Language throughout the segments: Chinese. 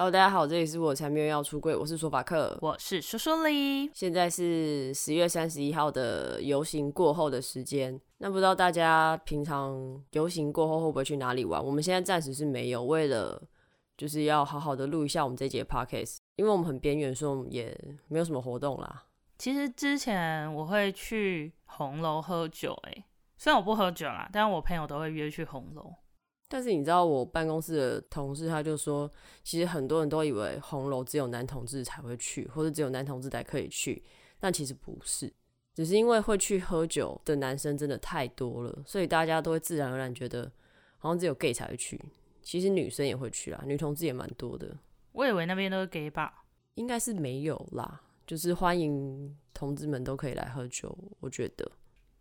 Hello，大家好，这里是我才没有要出柜，我是说法克，我是说说里。现在是十月三十一号的游行过后的时间，那不知道大家平常游行过后会不会去哪里玩？我们现在暂时是没有，为了就是要好好的录一下我们这节 podcast，因为我们很边缘，所以我们也没有什么活动啦。其实之前我会去红楼喝酒，欸，诶，虽然我不喝酒啦，但是我朋友都会约去红楼。但是你知道我办公室的同事他就说，其实很多人都以为红楼只有男同志才会去，或者只有男同志才可以去，但其实不是，只是因为会去喝酒的男生真的太多了，所以大家都会自然而然觉得好像只有 gay 才会去。其实女生也会去啊，女同志也蛮多的。我以为那边都是 gay 吧？应该是没有啦，就是欢迎同志们都可以来喝酒。我觉得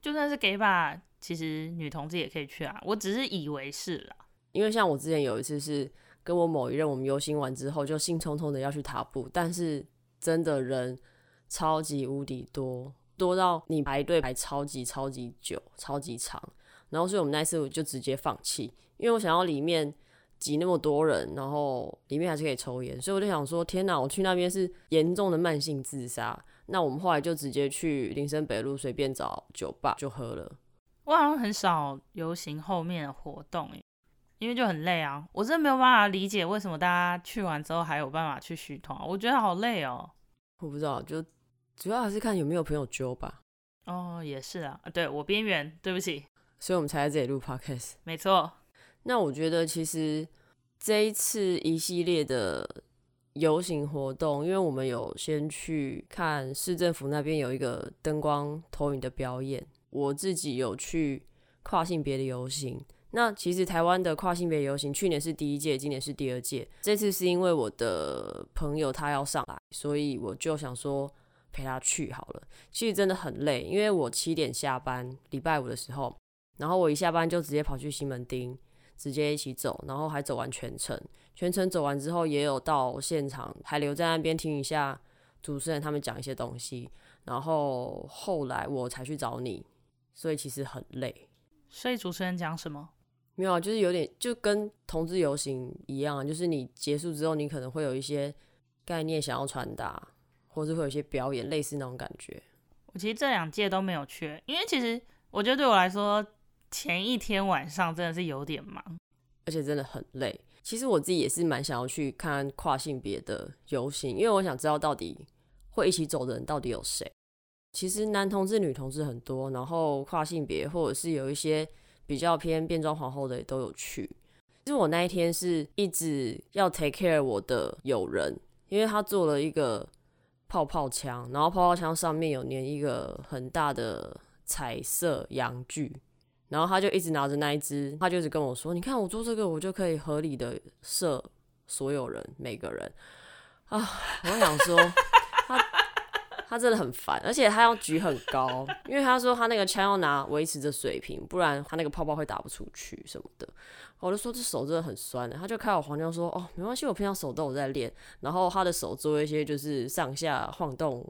就算是 gay 吧。其实女同志也可以去啊，我只是以为是啦。因为像我之前有一次是跟我某一任，我们游行完之后就兴冲冲的要去踏步，但是真的人超级无敌多，多到你排队排超级超级久，超级长。然后所以我们那次我就直接放弃，因为我想要里面挤那么多人，然后里面还是可以抽烟，所以我就想说，天哪，我去那边是严重的慢性自杀。那我们后来就直接去林森北路随便找酒吧就喝了。我好像很少游行后面的活动，因为就很累啊。我真的没有办法理解为什么大家去完之后还有办法去续团，我觉得好累哦。我不知道，就主要还是看有没有朋友揪吧。哦，也是啊，对，我边缘，对不起。所以我们才在这里录 podcast。没错。那我觉得其实这一次一系列的游行活动，因为我们有先去看市政府那边有一个灯光投影的表演。我自己有去跨性别的游行，那其实台湾的跨性别游行去年是第一届，今年是第二届。这次是因为我的朋友他要上来，所以我就想说陪他去好了。其实真的很累，因为我七点下班，礼拜五的时候，然后我一下班就直接跑去西门町，直接一起走，然后还走完全程。全程走完之后，也有到现场，还留在那边听一下主持人他们讲一些东西，然后后来我才去找你。所以其实很累。所以主持人讲什么？没有啊，就是有点就跟同志游行一样，就是你结束之后，你可能会有一些概念想要传达，或是会有一些表演，类似那种感觉。我其实这两届都没有去，因为其实我觉得对我来说，前一天晚上真的是有点忙，而且真的很累。其实我自己也是蛮想要去看跨性别的游行，因为我想知道到底会一起走的人到底有谁。其实男同志、女同志很多，然后跨性别或者是有一些比较偏变装皇后的也都有去。其实我那一天是一直要 take care 我的友人，因为他做了一个泡泡枪，然后泡泡枪上面有粘一个很大的彩色阳具，然后他就一直拿着那一只，他就一直跟我说：“你看我做这个，我就可以合理的射所有人，每个人。”啊，我想说他。他真的很烦，而且他要举很高，因为他说他那个枪要拿维持着水平，不然他那个泡泡会打不出去什么的。我就说这手真的很酸，他就开我黄腔说：“哦，没关系，我平常手都有在练。”然后他的手做一些就是上下晃动、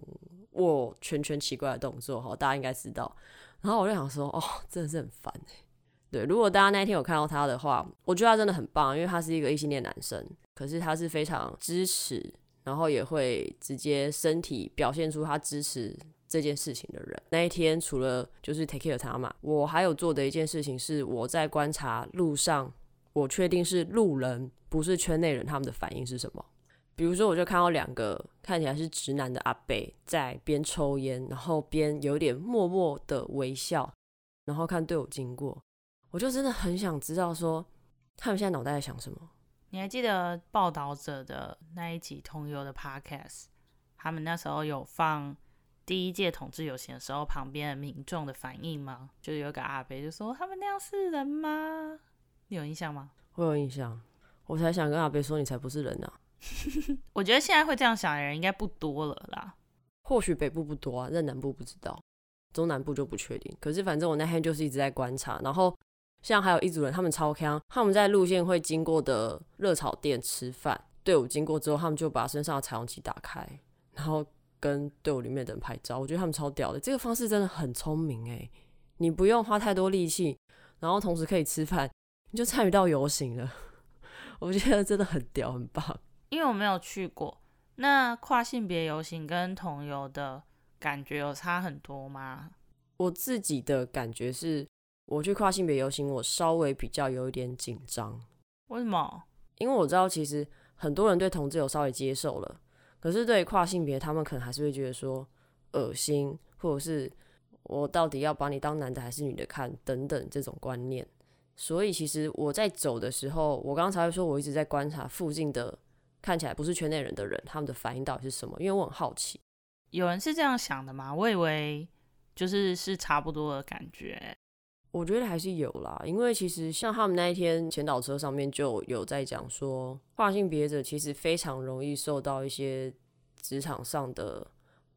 握拳拳奇怪的动作，哈，大家应该知道。然后我就想说：“哦，真的是很烦。”对，如果大家那天有看到他的话，我觉得他真的很棒，因为他是一个异性恋男生，可是他是非常支持。然后也会直接身体表现出他支持这件事情的人。那一天除了就是 take care 他嘛，我还有做的一件事情是我在观察路上，我确定是路人不是圈内人，他们的反应是什么。比如说，我就看到两个看起来是直男的阿伯在边抽烟，然后边有点默默的微笑，然后看队友经过，我就真的很想知道说他们现在脑袋在想什么。你还记得报道者的那一集同游的 podcast？他们那时候有放第一届统治游行的时候旁边的民众的反应吗？就有个阿伯就说：“他们那样是人吗？”你有印象吗？我有印象，我才想跟阿伯说：“你才不是人呢、啊。”我觉得现在会这样想的人应该不多了啦。或许北部不多啊，但南部不知道，中南部就不确定。可是反正我那天就是一直在观察，然后。像还有一组人，他们超强，他们在路线会经过的热炒店吃饭，队伍经过之后，他们就把身上的彩虹旗打开，然后跟队伍里面的人拍照。我觉得他们超屌的，这个方式真的很聪明诶，你不用花太多力气，然后同时可以吃饭，你就参与到游行了。我觉得真的很屌，很棒。因为我没有去过。那跨性别游行跟同游的感觉有差很多吗？我自己的感觉是，我去跨性别游行，我稍微比较有一点紧张。为什么？因为我知道其实很多人对同志有稍微接受了，可是对跨性别，他们可能还是会觉得说恶心，或者是我到底要把你当男的还是女的看等等这种观念。所以其实我在走的时候，我刚刚才会说我一直在观察附近的看起来不是圈内人的人，他们的反应到底是什么？因为我很好奇。有人是这样想的吗？我以为就是是差不多的感觉。我觉得还是有啦，因为其实像他们那一天前导车上面就有在讲说，跨性别者其实非常容易受到一些职场上的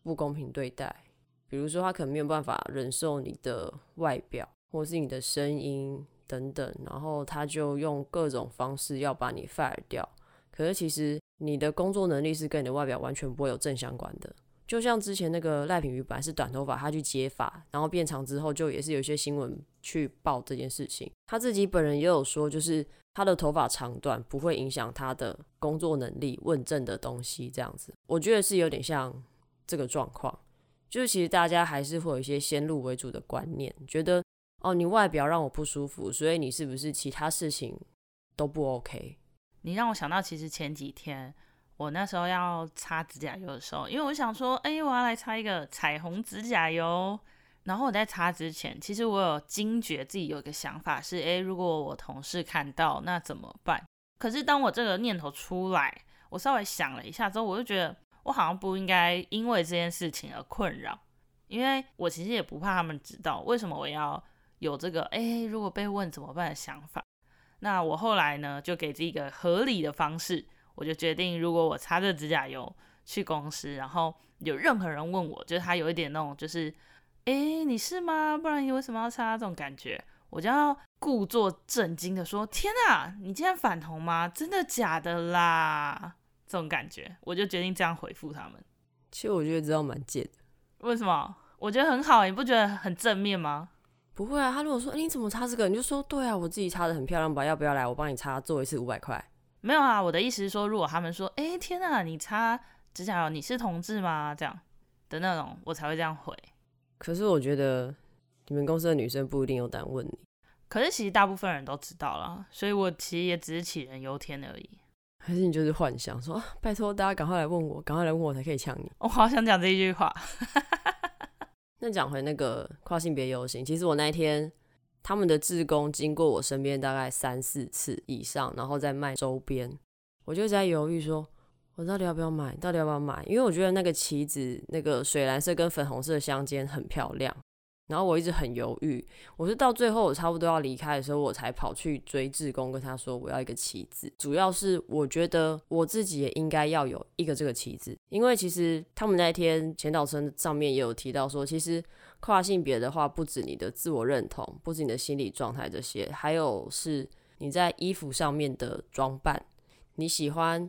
不公平对待，比如说他可能没有办法忍受你的外表或是你的声音。等等，然后他就用各种方式要把你 fire 掉。可是其实你的工作能力是跟你的外表完全不会有正相关的。就像之前那个赖品妤本来是短头发，他去接发，然后变长之后，就也是有一些新闻去报这件事情。他自己本人也有说，就是他的头发长短不会影响他的工作能力、问政的东西这样子。我觉得是有点像这个状况，就是其实大家还是会有一些先入为主的观念，觉得。哦，你外表让我不舒服，所以你是不是其他事情都不 OK？你让我想到，其实前几天我那时候要擦指甲油的时候，因为我想说，哎，我要来擦一个彩虹指甲油。然后我在擦之前，其实我有惊觉自己有一个想法是，哎，如果我同事看到，那怎么办？可是当我这个念头出来，我稍微想了一下之后，我就觉得我好像不应该因为这件事情而困扰，因为我其实也不怕他们知道为什么我要。有这个哎，如果被问怎么办的想法，那我后来呢就给自己一个合理的方式，我就决定，如果我擦着指甲油去公司，然后有任何人问我，就是他有一点那种就是，哎，你是吗？不然你为什么要擦这种感觉？我就要故作震惊的说，天哪，你今天反同吗？真的假的啦？这种感觉，我就决定这样回复他们。其实我觉得这样蛮贱的。为什么？我觉得很好，你不觉得很正面吗？不会啊，他如果说，欸，你怎么擦这个？你就说对啊，我自己擦的很漂亮吧，要不要来我帮你擦，做一次五百块？没有啊，我的意思是说，如果他们说，欸，天哪，你擦指甲油，你是同志吗？这样的那种，我才会这样回。可是我觉得你们公司的女生不一定有胆问你。可是其实大部分人都知道了，所以我其实也只是杞人忧天而已。还是你就是幻想说，拜托大家赶快来问我，赶快来问我才可以呛你。我好想讲这一句话。那讲回那个跨性别游行，其实我那一天他们的志工经过我身边大概三四次以上，然后再卖周边，我就在犹豫说，我到底要不要买？到底要不要买？因为我觉得那个旗子，那个水蓝色跟粉红色相间很漂亮。然后我一直很犹豫，我是到最后我差不多要离开的时候，我才跑去追志工，跟他说我要一个旗子。主要是我觉得我自己也应该要有一个这个旗子，因为其实他们那天前导车上面也有提到说，其实跨性别的话，不止你的自我认同，不止你的心理状态这些，还有是你在衣服上面的装扮，你喜欢。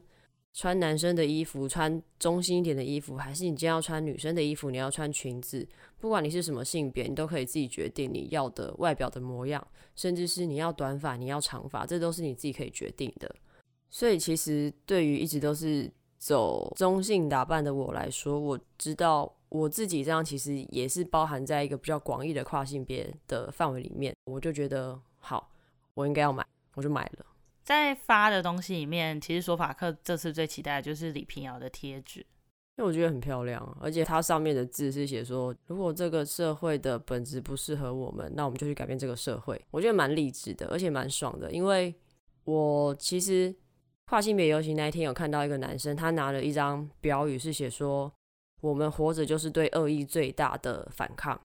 穿男生的衣服，穿中性一点的衣服，还是你今天要穿女生的衣服？你要穿裙子，不管你是什么性别，你都可以自己决定你要的外表的模样，甚至是你要短发，你要长发，这都是你自己可以决定的。所以，其实对于一直都是走中性打扮的我来说，我知道我自己这样其实也是包含在一个比较广义的跨性别的范围里面。我就觉得好，我应该要买，我就买了。在发的东西里面，其实说法克这次最期待的就是李平遥的贴纸，因为我觉得很漂亮，而且它上面的字是写说，如果这个社会的本质不适合我们，那我们就去改变这个社会。我觉得蛮励志的，而且蛮爽的，因为我其实跨性别游行那一天有看到一个男生，他拿了一张标语，是写说我们活着就是对恶意最大的反抗。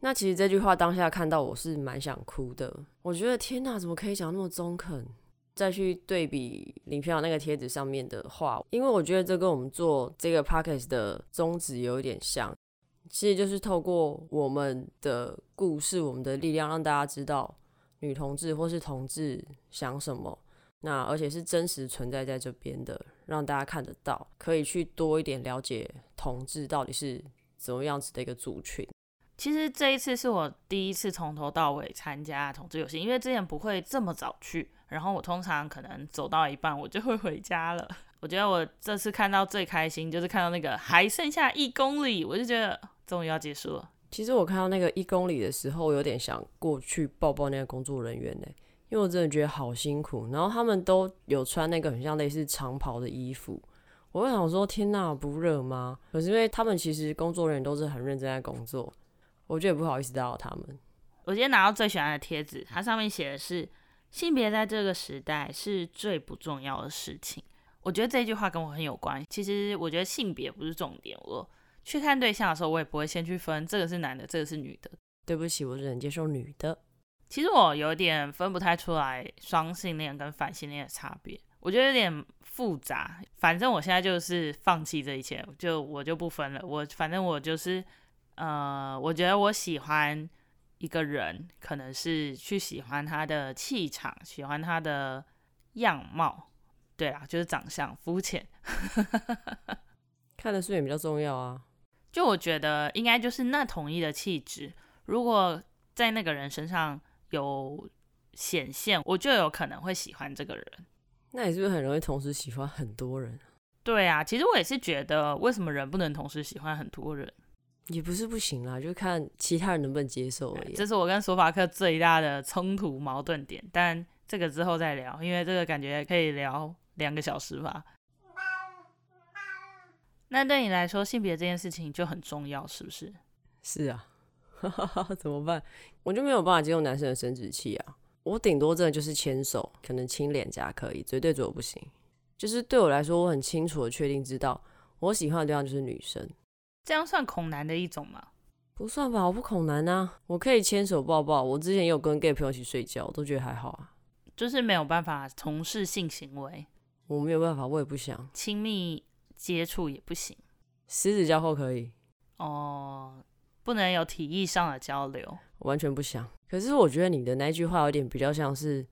那其实这句话当下看到我是蛮想哭的，我觉得天哪，怎么可以讲那么中肯？再去对比林飘那个贴纸上面的话，因为我觉得这跟我们做这个 podcast 的宗旨有一点像，其实就是透过我们的故事、我们的力量，让大家知道女同志或是同志想什么，那而且是真实存在在这边的，让大家看得到，可以去多一点了解同志到底是怎么样子的一个族群。其实这一次是我第一次从头到尾参加同志游行，因为之前不会这么早去。然后我通常可能走到一半，我就会回家了。我觉得我这次看到最开心就是看到那个还剩下一公里，我就觉得终于要结束了。其实我看到那个一公里的时候，我有点想过去抱抱那个工作人员呢，因为我真的觉得好辛苦。然后他们都有穿那个很像类似长袍的衣服，我会想说：天哪，不热吗？可是因为他们其实工作人员都是很认真在工作，我觉得也不好意思打扰他们。我今天拿到最喜欢的贴纸，它上面写的是：性别在这个时代是最不重要的事情。我觉得这句话跟我很有关。其实我觉得性别不是重点。我去看对象的时候，我也不会先去分这个是男的，这个是女的。对不起，我只能接受女的。其实我有点分不太出来双性恋跟反性恋的差别，我觉得有点复杂。反正我现在就是放弃这一切，就我就不分了。我反正我就是，呃，我觉得我喜欢一个人，可能是去喜欢他的气场，喜欢他的样貌。对啊，就是长相肤浅，看得顺眼比较重要啊。就我觉得应该就是那统一的气质，如果在那个人身上有显现，我就有可能会喜欢这个人。那你是不是很容易同时喜欢很多人？对啊，其实我也是觉得，为什么人不能同时喜欢很多人？也不是不行啦，就看其他人能不能接受而已。这是我跟索法克最大的冲突矛盾点，但这个之后再聊，因为这个感觉可以聊。两个小时吧。那对你来说，性别这件事情就很重要，是不是？是啊，怎么办？我就没有办法接受男生的生殖器啊。我顶多真的就是牵手，可能亲脸颊可以，绝对左不行。就是对我来说，我很清楚的确定知道，我喜欢的对象就是女生。这样算恐男的一种吗？不算吧，我不恐男啊，我可以牵手抱抱。我之前有跟 gay 朋友一起睡觉，我都觉得还好啊。就是没有办法从事性行为。我没有办法，我也不想亲密接触也不行，十指交扣可以哦，不能有体意上的交流，完全不想。可是我觉得你的那句话有点比较像是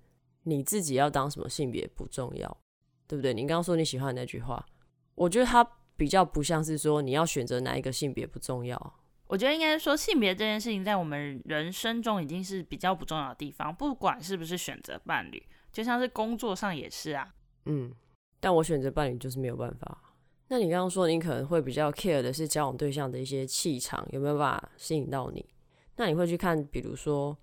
你自己要当什么性别不重要，对不对？你刚刚说你喜欢的那句话，我觉得它比较不像是说你要选择哪一个性别不重要。我觉得应该说性别这件事情在我们人生中已经是比较不重要的地方，不管是不是选择伴侣，就像是工作上也是啊，嗯。但我选择伴侣就是没有办法。那你刚刚说你可能会比较 care 的是交往对象的一些气场有没有办法吸引到你？那你会去看，比如说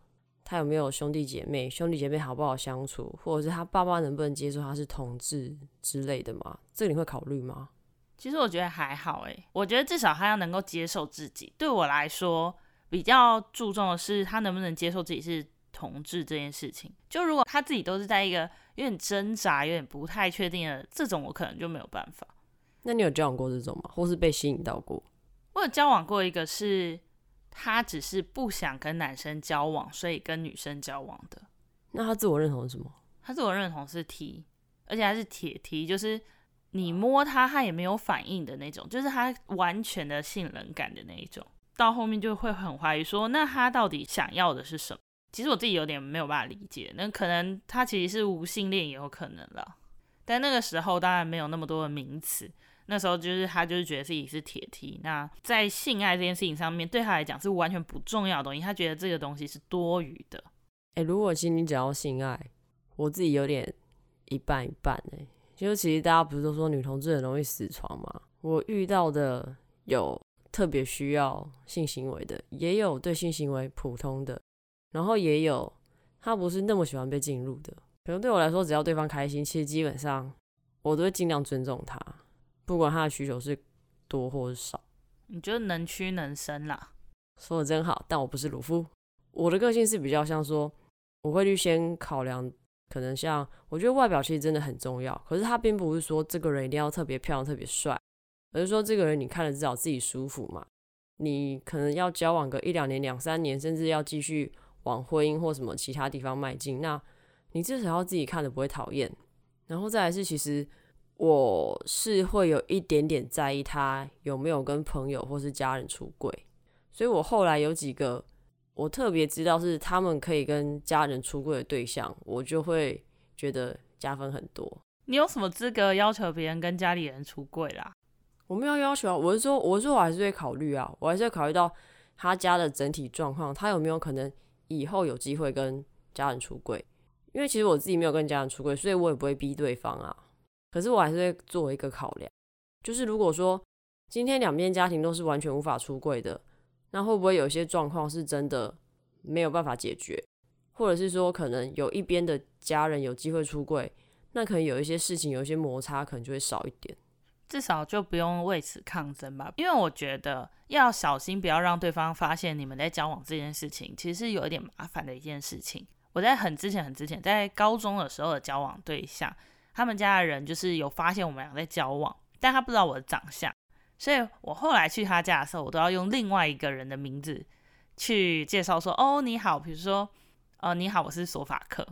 他有没有兄弟姐妹，兄弟姐妹好不好相处，或者是他爸爸能不能接受他是同志之类的吗？这个你会考虑吗？其实我觉得还好诶，我觉得至少他要能够接受自己。对我来说，比较注重的是他能不能接受自己是同志这件事情。就如果他自己都是在一个。有点挣扎，有点不太确定的这种，我可能就没有办法。那你有交往过这种吗？或是被吸引到过？我有交往过一个，是他只是不想跟男生交往，所以跟女生交往的。那他自我认同是什么？他自我认同是 T，而且还是铁 T，就是你摸他，他也没有反应的那种，就是他完全的性冷感的那一种。到后面就会很怀疑说，那他到底想要的是什么？其实我自己有点没有办法理解，那可能他其实是无性恋也有可能了，但那个时候当然没有那么多的名词，那时候就是他就是觉得自己是铁梯那在性爱这件事情上面对他来讲是完全不重要的东西，他觉得这个东西是多余的。哎、欸，如果今天只要性爱，我自己有点一半一半哎、欸，就其实大家不是都说女同志很容易死床吗？我遇到的有特别需要性行为的，也有对性行为普通的。然后也有，他不是那么喜欢被进入的。可能对我来说，只要对方开心，其实基本上我都会尽量尊重他，不管他的需求是多或是少。你觉得能屈能伸啦？说的真好，但我不是鲁夫。我的个性是比较像说，我会去先考量，可能像我觉得外表其实真的很重要。可是他并不是说这个人一定要特别漂亮、特别帅，而是说这个人你看了至少自己舒服嘛。你可能要交往个一两年、两三年，甚至要继续。往婚姻或什么其他地方迈进，那你至少要自己看的不会讨厌。然后再来是，其实我是会有一点点在意他有没有跟朋友或是家人出轨，所以我后来有几个我特别知道是他们可以跟家人出柜的对象，我就会觉得加分很多。你有什么资格要求别人跟家里人出柜啦？我没有要求啊，我是说，我是说我还是会考虑啊，我还是会考虑到他家的整体状况，他有没有可能。以后有机会跟家人出柜，因为其实我自己没有跟家人出柜，所以我也不会逼对方啊。可是我还是会做一个考量，就是如果说今天两边家庭都是完全无法出柜的，那会不会有些状况是真的没有办法解决，或者是说可能有一边的家人有机会出柜，那可能有一些事情有一些摩擦，可能就会少一点。至少就不用为此抗争吧，因为我觉得要小心，不要让对方发现你们在交往这件事情，其实是有一点麻烦的一件事情。我在很之前、很之前，在高中的时候的交往对象，他们家的人就是有发现我们俩在交往，但他不知道我的长相，所以我后来去他家的时候，我都要用另外一个人的名字去介绍说：“哦，你好，比如说，哦，你好，我是索法克。”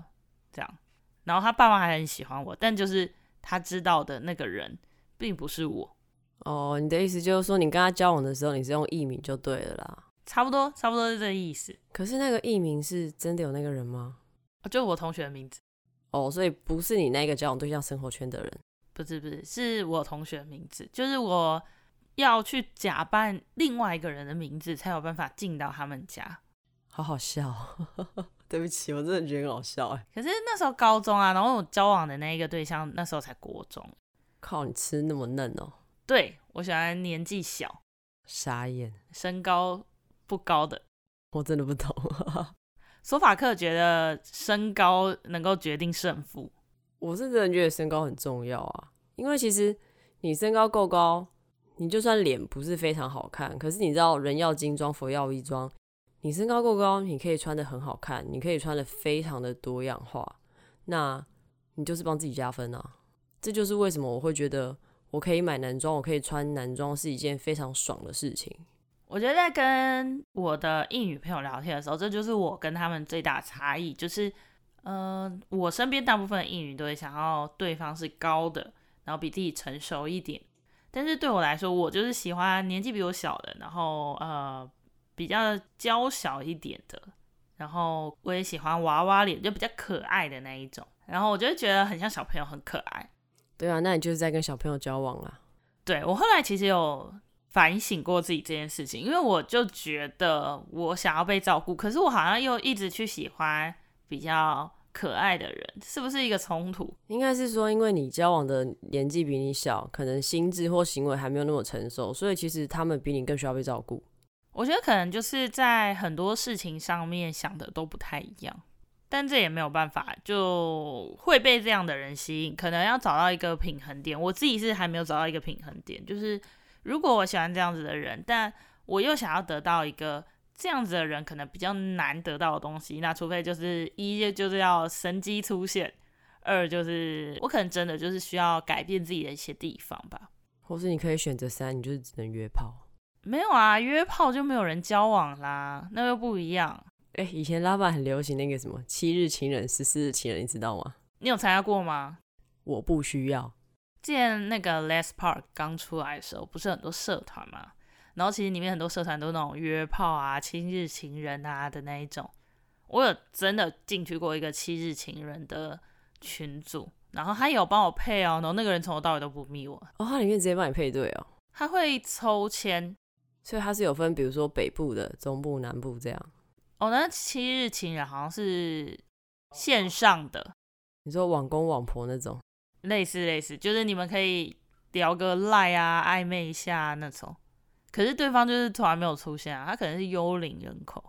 这样，然后他爸妈还很喜欢我，但就是他知道的那个人。并不是我哦，你的意思就是说，你跟他交往的时候，你是用艺名就对了啦。差不多，差不多是这个意思。可是那个艺名是真的有那个人吗？就我同学的名字。哦，所以不是你那个交往对象生活圈的人。不是，不是，是我同学的名字。就是我要去假扮另外一个人的名字，才有办法进到他们家。好好笑，对不起，我真的觉得很好笑哎。可是那时候高中啊，然后我交往的那一个对象，那时候才国中。靠，你吃那么嫩哦？对，我喜欢年纪小、傻眼、身高不高的。我真的不懂。索法克觉得身高能够决定胜负。我是真的觉得身高很重要啊，因为其实你身高够高，你就算脸不是非常好看，可是你知道人要精装，佛要衣装。你身高够高，你可以穿得很好看，你可以穿得非常的多样化，那你就是帮自己加分啊。这就是为什么我会觉得我可以买男装，我可以穿男装是一件非常爽的事情。我觉得在跟我的异女朋友聊天的时候，这就是我跟他们最大的差异，就是，呃，我身边大部分的异女都会想要对方是高的，然后比自己成熟一点。但是对我来说，我就是喜欢年纪比我小的，然后呃比较娇小一点的，然后我也喜欢娃娃脸，就比较可爱的那一种。然后我就觉得很像小朋友，很可爱。对啊，那你就是在跟小朋友交往啦。对，我后来其实有反省过自己这件事情，因为我就觉得我想要被照顾，可是我好像又一直去喜欢比较可爱的人，是不是一个冲突？应该是说，因为你交往的年纪比你小，可能心智或行为还没有那么成熟，所以其实他们比你更需要被照顾。我觉得可能就是在很多事情上面想的都不太一样。但这也没有办法，就会被这样的人吸引。可能要找到一个平衡点，我自己是还没有找到一个平衡点。就是如果我喜欢这样子的人，但我又想要得到一个这样子的人，可能比较难得到的东西。那除非就是一就是要神机出现，二就是我可能真的就是需要改变自己的一些地方吧。或是你可以选择三，你就是只能约炮。没有啊，约炮就没有人交往啦，那又不一样。哎，以前拉板很流行那个什么七日情人、十四日情人，你知道吗？你有参加过吗？我不需要。之前那个 Les Park 刚出来的时候，不是很多社团嘛？然后其实里面很多社团都是那种约炮啊、七日情人啊的那一种。我有真的进去过一个七日情人的群组，然后他有帮我配哦，然后那个人从头到尾都不密我。哦，他里面直接帮你配对哦。他会抽签，所以他是有分，比如说北部的、中部、南部这样。哦，那七日情人好像是线上的，你说网公网婆那种，类似类似，就是你们可以聊个赖啊，暧昧一下那种。可是对方就是突然没有出现啊，他可能是幽灵人口。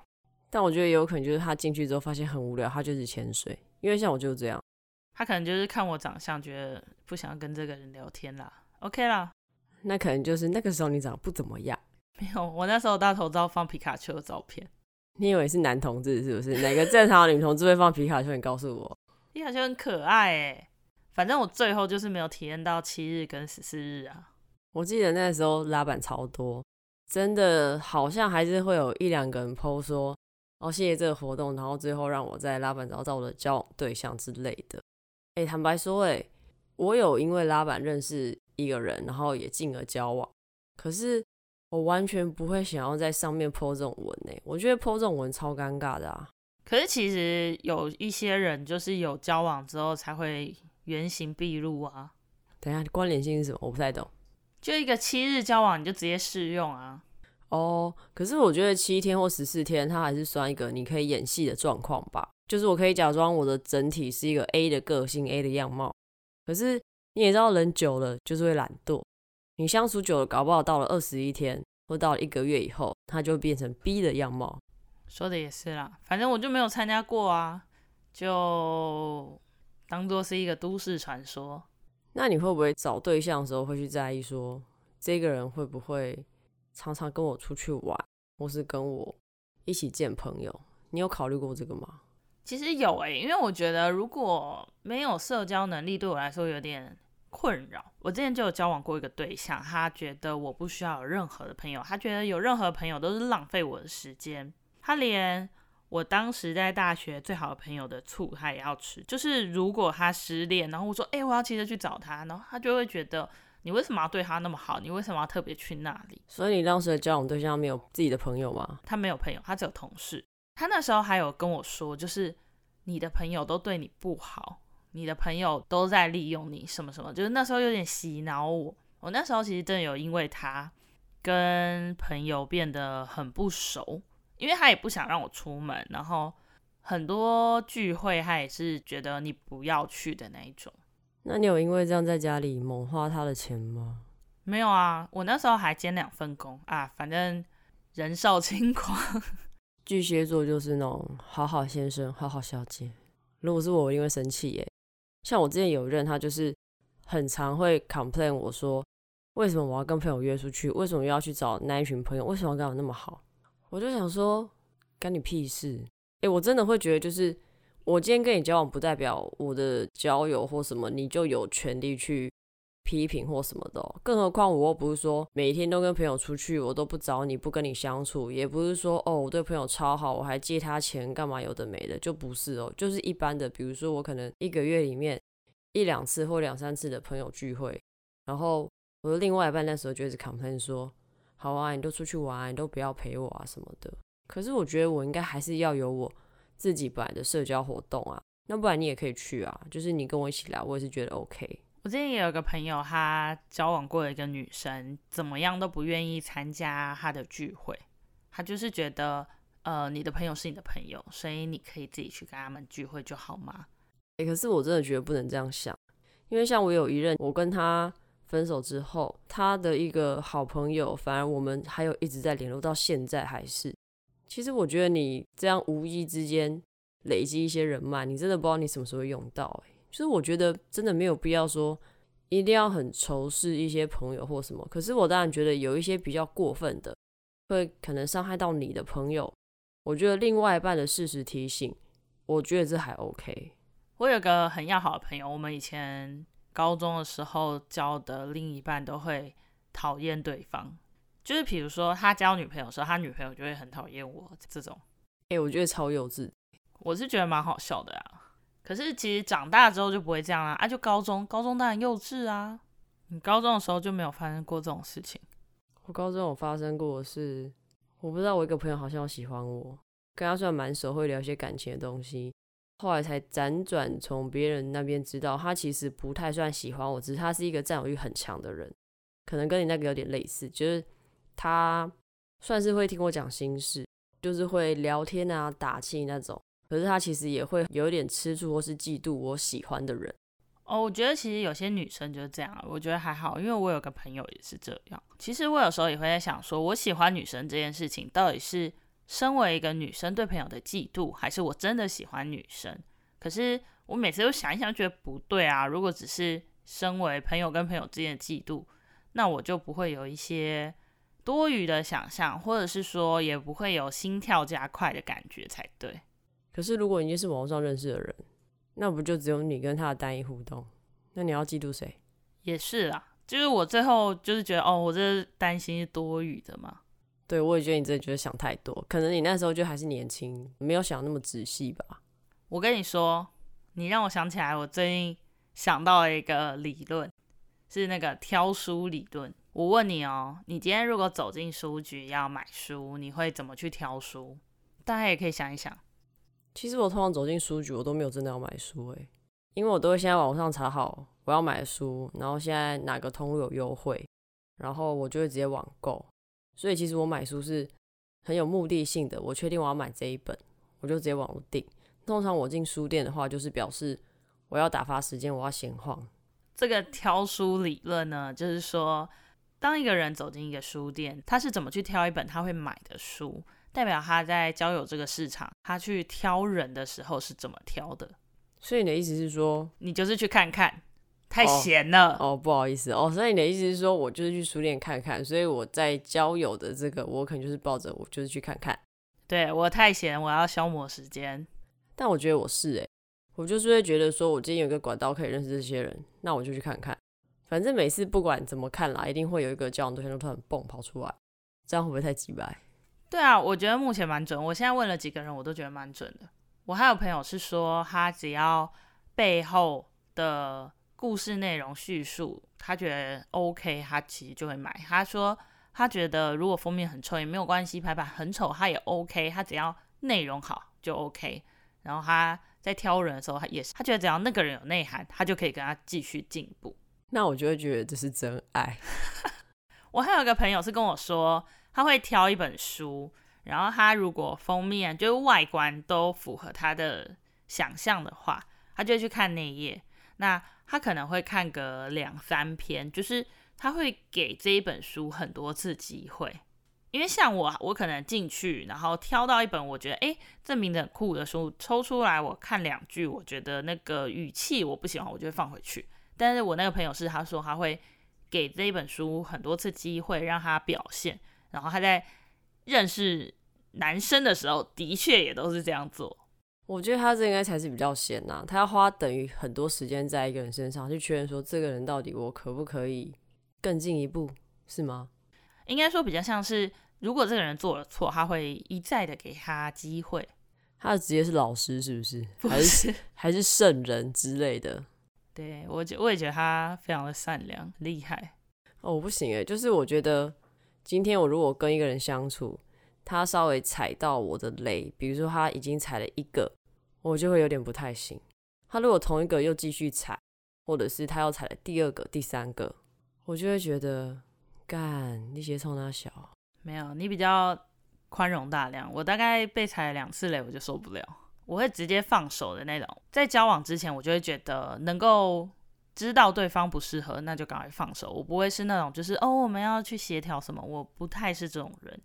但我觉得也有可能就是他进去之后发现很无聊，他就是潜水。因为像我就是这样，他可能就是看我长相，觉得不想跟这个人聊天啦。OK 啦，那可能就是那个时候你长得不怎么样。没有，我那时候大头照放皮卡丘的照片。你以为是男同志是不是？哪个正常的女同志会放皮卡丘？你告诉我，皮卡丘很可爱哎。反正我最后就是没有体验到七日跟十四日啊。我记得那时候拉板超多，真的好像还是会有一两个人 po 说哦，谢谢这个活动，然后最后让我在拉板找到我的交往对象之类的。哎，坦白说，哎，我有因为拉板认识一个人，然后也进而交往，可是。我完全不会想要在上面 po 这种文呢，我觉得 po 这种文超尴尬的啊。可是其实有一些人就是有交往之后才会原形毕露啊。等一下，关联性是什么？我不太懂。就一个七日交往，你就直接试用啊？哦，可是我觉得七天或十四天，它还是算一个你可以演戏的状况吧。就是我可以假装我的整体是一个 A 的个性，A 的样貌，可是你也知道，人久了就是会懒惰。你相处久了，搞不好到了二十一天或到了一个月以后，它就变成 B 的样貌。说的也是啦，反正我就没有参加过啊，就当做是一个都市传说。那你会不会找对象的时候会去在意说，这个人会不会常常跟我出去玩，或是跟我一起见朋友？你有考虑过这个吗？其实有诶、因为我觉得如果没有社交能力，对我来说有点困扰。我之前就有交往过一个对象，他觉得我不需要有任何的朋友，他觉得有任何朋友都是浪费我的时间。他连我当时在大学最好的朋友的醋他也要吃，就是如果他失恋，然后我说，哎、欸，我要骑车去找他，然后他就会觉得，你为什么要对他那么好？你为什么要特别去那里？所以你当时的交往对象没有自己的朋友吗？他没有朋友，他只有同事。他那时候还有跟我说，就是你的朋友都对你不好，你的朋友都在利用你，什么什么，就是那时候有点洗脑我。我那时候其实真的有因为他跟朋友变得很不熟，因为他也不想让我出门，然后很多聚会他也是觉得你不要去的那一种。那你有因为这样在家里猛花他的钱吗？没有啊，我那时候还兼两份工啊，反正人少轻狂。巨蟹座就是那种好好先生、好好小姐。如果是我，我一定会生气耶。像我之前有任，他就是很常会 complain 我说，为什么我要跟朋友约出去？为什么又要去找那一群朋友？为什么要跟我那么好？我就想说，干你屁事！诶，我真的会觉得，就是我今天跟你交往，不代表我的交友或什么，你就有权利去。批评或什么的，更何况我又不是说每天都跟朋友出去，我都不找你，不跟你相处，也不是说哦，我对朋友超好，我还借他钱干嘛，有的没的，就不是哦，就是一般的，比如说我可能一个月里面一两次或两三次的朋友聚会，然后我的另外一半那时候就一直 complain 说，好啊，你都出去玩，你都不要陪我啊什么的。可是我觉得我应该还是要有我自己本来的社交活动啊，那不然你也可以去啊，就是你跟我一起来，我也是觉得 OK。我之前也有个朋友，他交往过一个女生，怎么样都不愿意参加他的聚会。他就是觉得，呃，你的朋友是你的朋友，所以你可以自己去跟他们聚会就好吗？欸，可是我真的觉得不能这样想，因为像我有一任，我跟他分手之后，他的一个好朋友，反而我们还有一直在联络，到现在还是。其实我觉得你这样无意之间累积一些人脉，你真的不知道你什么时候用到欸。其实我觉得真的没有必要说一定要很仇视一些朋友或什么。可是我当然觉得有一些比较过分的，会可能伤害到你的朋友。我觉得另外一半的事实提醒，我觉得这还 OK。我有个很要好的朋友，我们以前高中的时候交的另一半都会讨厌对方，就是比如说他交女朋友的时候，他女朋友就会很讨厌我这种。哎，我觉得超幼稚。我是觉得蛮好笑的啊。可是其实长大之后就不会这样啦，啊，就高中，高中当然幼稚啊。你高中的时候就没有发生过这种事情？我高中有发生过的是，我不知道我一个朋友好像喜欢我，跟他算蛮熟，会聊一些感情的东西。后来才辗转从别人那边知道，他其实不太算喜欢我，只是他是一个占有欲很强的人，可能跟你那个有点类似，就是他算是会听我讲心事，就是会聊天啊、打气那种。可是他其实也会有点吃醋或是嫉妒我喜欢的人哦。我觉得其实有些女生就是这样，我觉得还好，因为我有个朋友也是这样。其实我有时候也会在想，说我喜欢女生这件事情，到底是身为一个女生对朋友的嫉妒，还是我真的喜欢女生？可是我每次都想一想，觉得不对啊。如果只是身为朋友跟朋友之间的嫉妒，那我就不会有一些多余的想象，或者是说也不会有心跳加快的感觉才对。可是，如果你是网络上认识的人，那不就只有你跟他的单一互动？那你要嫉妒谁？也是啦，就是我最后就是觉得，哦，我这担心是多余的嘛。对，我也觉得你真的觉得想太多，可能你那时候就还是年轻，没有想那么仔细吧。我跟你说，你让我想起来，我最近想到了一个理论，是那个挑书理论。我问你哦，你今天如果走进书局要买书，你会怎么去挑书？大家也可以想一想。其实我通常走进书局，我都没有真的要买书诶，因为我都会先在网上查好我要买的书，然后现在哪个通路有优惠，然后我就会直接网购。所以其实我买书是很有目的性的，我确定我要买这一本，我就直接网络订。通常我进书店的话，就是表示我要打发时间，我要闲晃。这个挑书理论呢，就是说，当一个人走进一个书店，他是怎么去挑一本他会买的书，代表他在交友这个市场，他去挑人的时候是怎么挑的。所以你的意思是说，你就是去看看，太闲了哦，哦，不好意思哦。所以你的意思是说，我就是去书店看看，所以我在交友的这个，我可能就是抱着我就是去看看。对，我太闲，我要消磨时间。但我觉得我是诶，我就是会觉得说，我今天有一个管道可以认识这些人，那我就去看看。反正每次不管怎么看啦，一定会有一个交往对象就突然蹦跑出来，这样会不会太机掰？对啊，我觉得目前蛮准。我现在问了几个人，我都觉得蛮准的。我还有朋友是说，他只要背后的故事内容叙述，他觉得 OK，他其实就会买。他说他觉得如果封面很丑也没有关系，排版很丑他也 OK，他只要内容好就 OK。然后他在挑人的时候，他也是，他觉得只要那个人有内涵，他就可以跟他继续进步。那我就会觉得这是真爱。我还有一个朋友是跟我说，他会挑一本书。然后他如果封面就是外观都符合他的想象的话，他就会去看内页。那他可能会看个两三篇，就是他会给这一本书很多次机会。因为像我，我可能进去，然后挑到一本我觉得诶，这名字很酷的书，抽出来我看两句，我觉得那个语气我不喜欢，我就会放回去。但是我那个朋友是他说他会给这一本书很多次机会让他表现，然后他在。认识男生的时候，的确也都是这样做。我觉得他这应该才是比较闲呐、啊，他要花等于很多时间在一个人身上去确认说，这个人到底我可不可以更进一步，是吗？应该说比较像是，如果这个人做了错，他会一再的给他机会。他的职业是老师，是不是？不是，还是还是圣人之类的？对，我觉我也觉得他非常的善良厉害。哦，我不行诶，就是我觉得。今天我如果跟一个人相处，他稍微踩到我的雷，比如说他已经踩了一个，我就会有点不太行。他如果同一个又继续踩，或者是他又踩了第二个、第三个，我就会觉得干，你先冲他小。没有，你比较宽容大量。我大概被踩了两次雷，我就受不了，我会直接放手的那种。在交往之前，我就会觉得能够。知道对方不适合，那就赶快放手。我不会是那种，就是哦，我们要去协调什么，我不太是这种人。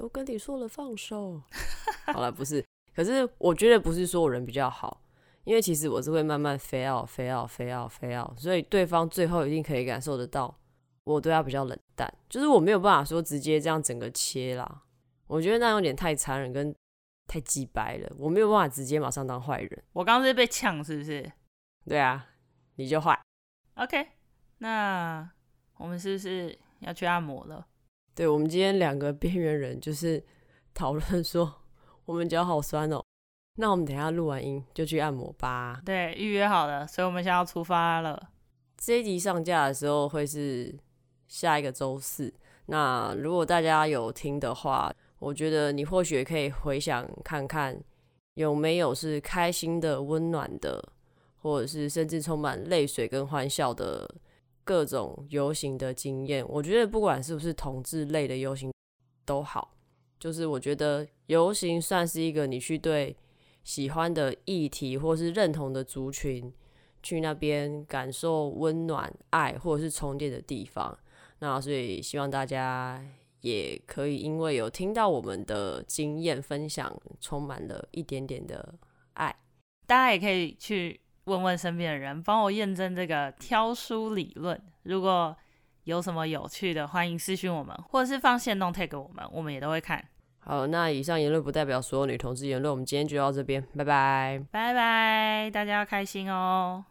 都跟你说了放手，好了，不是。可是我觉得不是说我人比较好，因为其实我是会慢慢 fade out、fade out、fade out、fade out，所以对方最后一定可以感受得到我对他比较冷淡。就是我没有办法说直接这样整个切啦，我觉得那有点太残忍跟太鸡掰了。我没有办法直接马上当坏人。我刚刚是被呛，是不是？对啊，你就坏。OK，那我们是不是要去按摩了？对，我们今天两个边缘人就是 讨论说，我们脚好酸哦。那我们等一下录完音就去按摩吧。对，预约好了，所以我们现在要出发了。这一集上架的时候会是下一个周四。那如果大家有听的话，我觉得你或许可以回想看看，有没有是开心的、温暖的。或者是甚至充满泪水跟欢笑的各种游行的经验，我觉得不管是不是同志类的游行都好，就是我觉得游行算是一个你去对喜欢的议题或是认同的族群去那边感受温暖、爱或者是充电的地方。那所以希望大家也可以因为有听到我们的经验分享，充满了一点点的爱，大家也可以去。问问身边的人，帮我验证这个挑书理论。如果有什么有趣的，欢迎私讯我们，或者是放线动 tag 给我们，我们也都会看。好，那以上言论不代表所有女同志言论。我们今天就到这边，拜拜，拜拜，大家要开心哦。